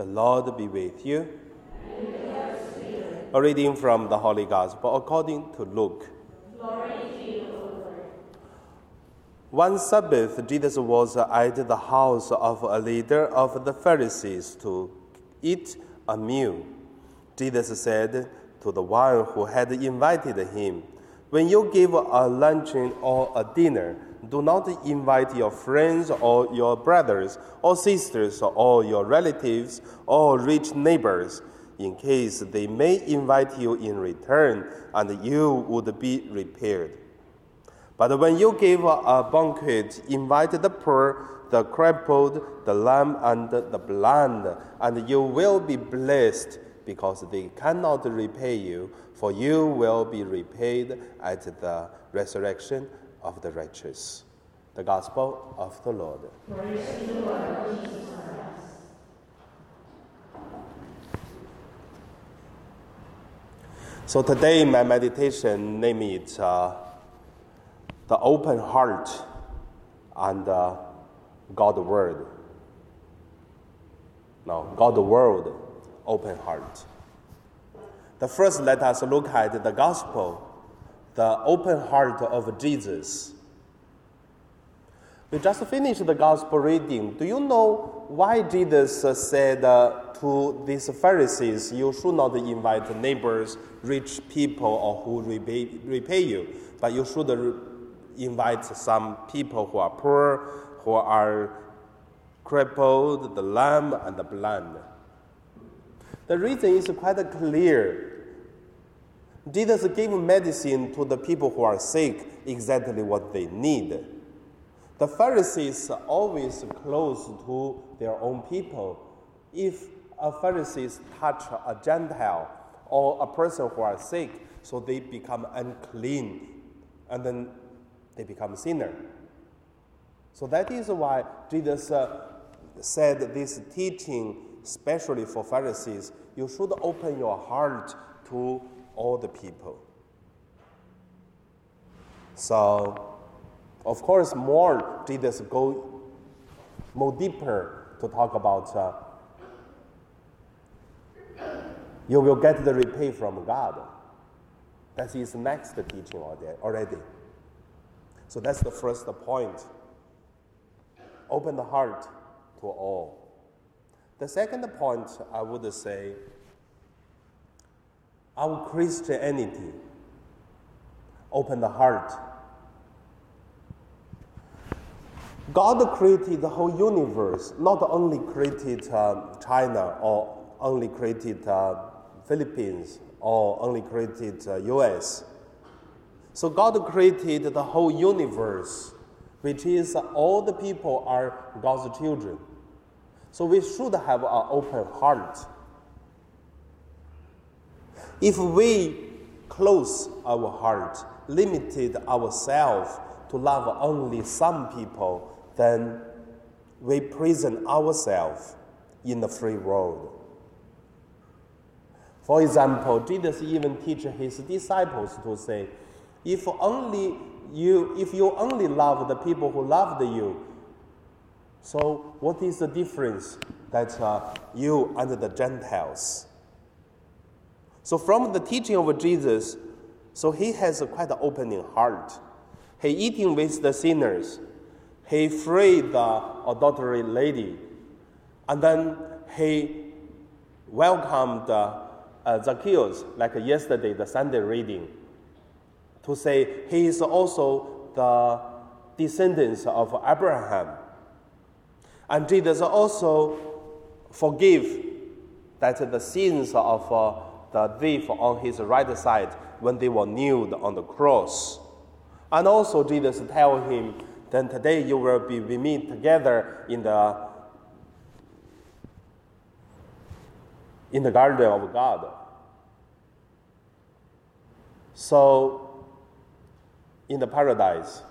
The Lord be with you. A reading from the Holy Gospel according to Luke. One Sabbath, Jesus was at the house of a leader of the Pharisees to eat a meal. Jesus said to the one who had invited him, When you give a luncheon or a dinner, do not invite your friends or your brothers or sisters or your relatives or rich neighbors, in case they may invite you in return and you would be repaired. But when you give a banquet, invite the poor, the crippled, the lame, and the blind, and you will be blessed because they cannot repay you, for you will be repaid at the resurrection of the righteous. The Gospel of the Lord. So today, my meditation name it uh, the open heart and uh, God Word. No, God Word, open heart. The first, let us look at the Gospel, the open heart of Jesus. We just finished the gospel reading. Do you know why Jesus said uh, to these Pharisees, You should not invite neighbors, rich people, or who repay, repay you, but you should invite some people who are poor, who are crippled, the lame, and the blind? The reason is quite clear. Jesus gave medicine to the people who are sick, exactly what they need. The Pharisees are always close to their own people. If a Pharisee touch a Gentile or a person who are sick, so they become unclean, and then they become sinner. So that is why Jesus uh, said this teaching, especially for Pharisees, you should open your heart to all the people. So of course, more Jesus go more deeper to talk about uh, you will get the repay from God. That's his next teaching already. So that's the first point. Open the heart to all. The second point I would say our Christianity open the heart God created the whole universe, not only created uh, China or only created uh, Philippines or only created uh, US. So God created the whole universe, which is all the people are God's children. So we should have an open heart. If we close our heart, limited ourselves to love only some people, then we prison ourselves in the free world. For example, Jesus even teach his disciples to say, if only you, if you only love the people who loved you, so what is the difference that uh, you and the Gentiles? So from the teaching of Jesus, so he has a quite an opening heart. He eating with the sinners he freed the adultery lady. And then he welcomed uh, uh, Zacchaeus, like yesterday, the Sunday reading, to say he is also the descendants of Abraham. And Jesus also forgive that the sins of uh, the thief on his right side when they were nailed on the cross. And also Jesus tell him then today you will be with me together in the in the garden of God. So in the paradise.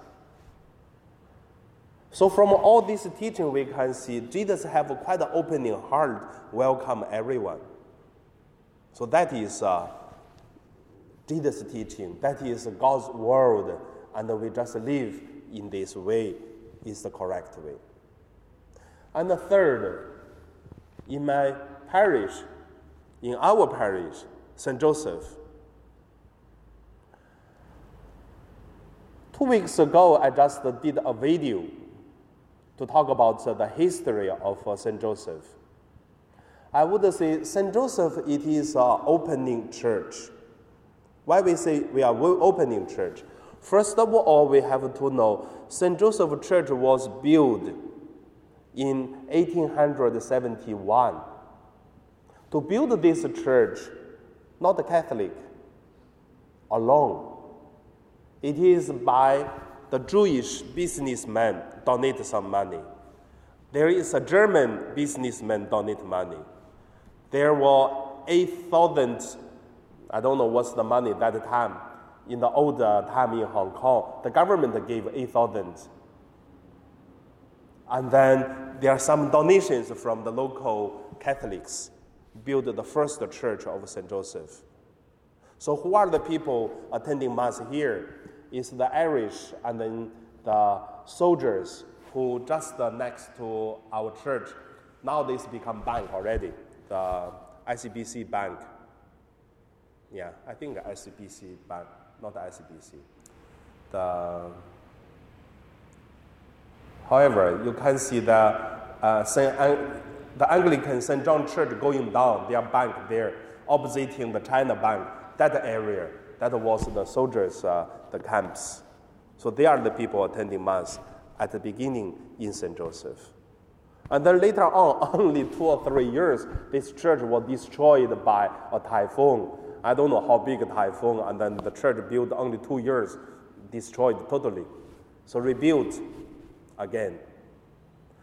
So from all this teaching we can see Jesus have quite an opening heart, welcome everyone. So that is uh, Jesus' teaching. That is God's word, and we just live in this way is the correct way. And the third, in my parish, in our parish, St. Joseph. Two weeks ago, I just did a video to talk about the history of uh, St. Joseph. I would say St. Joseph, it is an opening church. Why we say we are opening church? First of all, we have to know St. Joseph Church was built in 1871. To build this church, not the Catholic alone. It is by the Jewish businessman donate some money. There is a German businessman donate money. There were 8,000, I don't know what's the money at that time, in the old uh, time in Hong Kong. The government gave 8,000. And then there are some donations from the local Catholics, build the first church of St. Joseph. So who are the people attending Mass here? Is the Irish and then the soldiers who just uh, next to our church. Now this become bank already the ICBC Bank. Yeah, I think the ICBC Bank, not the ICBC. The, however, you can see the, uh, Saint, the Anglican St. John Church going down, their bank there, oppositing the China Bank, that area, that was the soldiers' uh, the camps. So they are the people attending Mass at the beginning in St. Joseph. And then later on, only two or three years, this church was destroyed by a typhoon. I don't know how big a typhoon, and then the church built only two years, destroyed totally. So rebuilt again.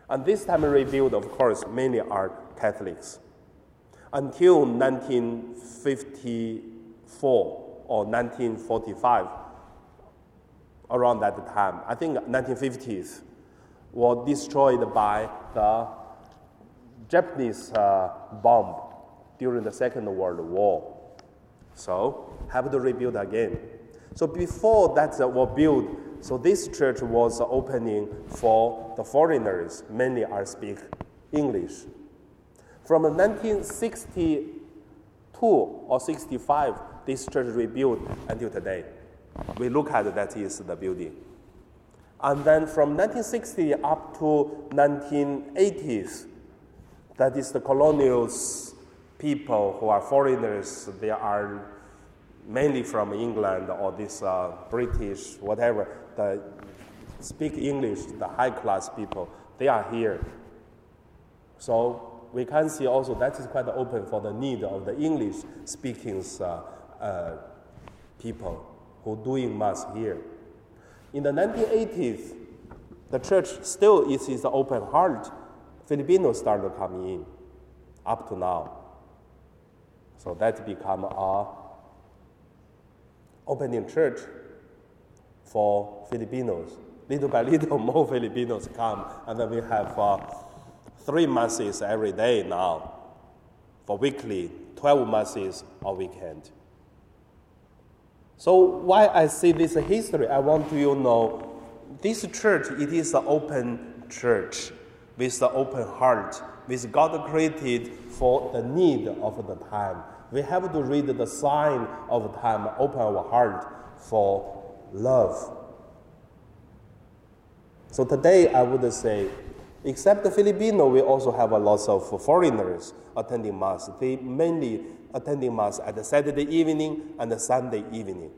And this time rebuilt, of course, many are Catholics. Until 1954 or 1945, around that time, I think 1950s, was destroyed by the Japanese uh, bomb during the Second World War. So, have to rebuild again. So before that uh, was built, so this church was opening for the foreigners, many are speak English. From 1962 or 65, this church rebuilt until today. We look at that is the building. And then from 1960 up to 1980s, that is the colonials people who are foreigners, they are mainly from England or this uh, British, whatever, the speak English, the high class people, they are here. So we can see also that is quite open for the need of the English speaking uh, uh, people who doing mass here. In the 1980s, the church still is its open heart. Filipinos started coming in up to now. So that become a opening church for Filipinos. Little by little, more Filipinos come, and then we have uh, three masses every day now for weekly, 12 masses a weekend. So why I say this history, I want you to know this church, it is an open church with an open heart, with God created for the need of the time. We have to read the sign of time, open our heart for love. So today I would say, except the Filipino, we also have a lot of foreigners attending Mass. They mainly attending Mass at the Saturday evening and the Sunday evening.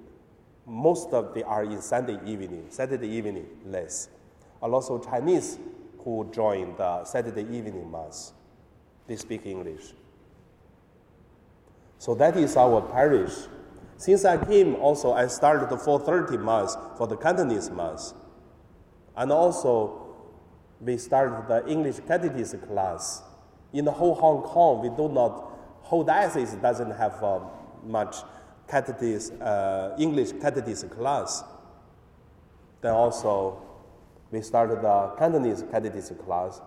Most of they are in Sunday evening, Saturday evening less. A lot of Chinese who join the Saturday evening Mass. They speak English. So that is our parish. Since I came, also I started the 4:30 Mass for the Cantonese Mass, and also we started the English Catechism class. In the whole Hong Kong, we do not whole diocese doesn't have uh, much catechism, uh, English catechism class. Then also, we started the Cantonese catechism class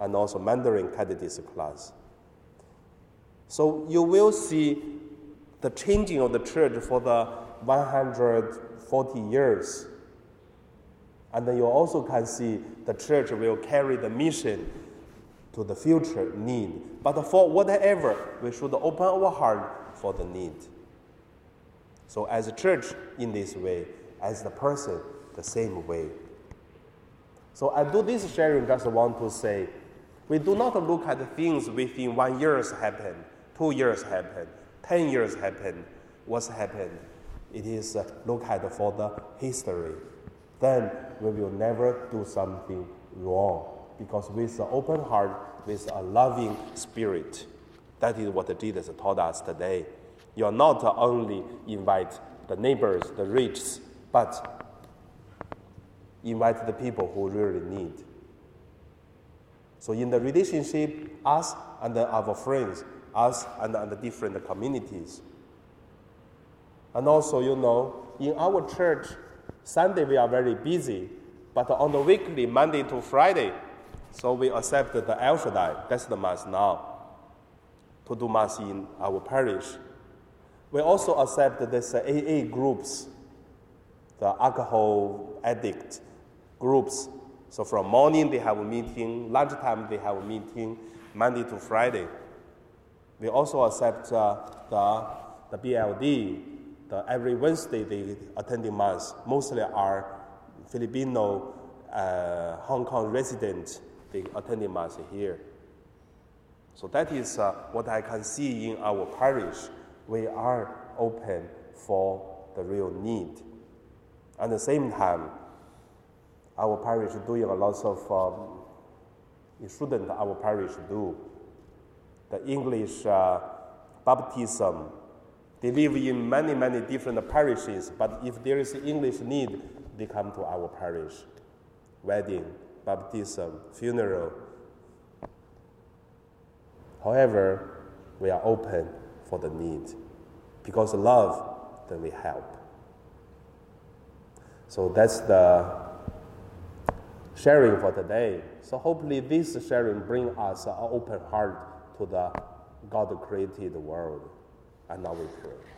and also Mandarin catechism class. So you will see the changing of the church for the 140 years. And then you also can see the church will carry the mission to the future need. But for whatever, we should open our heart for the need. So, as a church, in this way, as the person, the same way. So, I do this sharing just want to say we do not look at things within one years happen, two years happen, ten years happen, what's happened. It is uh, look at for the history. Then we will never do something wrong because with an open heart, with a loving spirit, that is what Jesus taught us today. You are not only invite the neighbors, the rich, but invite the people who really need. So in the relationship, us and our friends, us and, and the different communities. And also, you know, in our church, Sunday we are very busy, but on the weekly, Monday to Friday, so we accept the El Shaddai, that's the mass now, to do mass in our parish. We also accept this AA groups, the alcohol addict groups so from morning they have a meeting, lunchtime they have a meeting, Monday to Friday. We also accept uh, the, the BLD. The, every Wednesday they attending mass. Mostly are Filipino, uh, Hong Kong residents. They attending mass here. So that is uh, what I can see in our parish. We are open for the real need. At the same time, our parish doing a lot of um, shouldn't our parish do. The English uh, baptism, they live in many, many different parishes, but if there is English need, they come to our parish. Wedding, baptism, funeral. However, we are open for the need. Because love, then we help. So that's the sharing for today. So hopefully this sharing bring us an open heart to the God created world. And now we pray.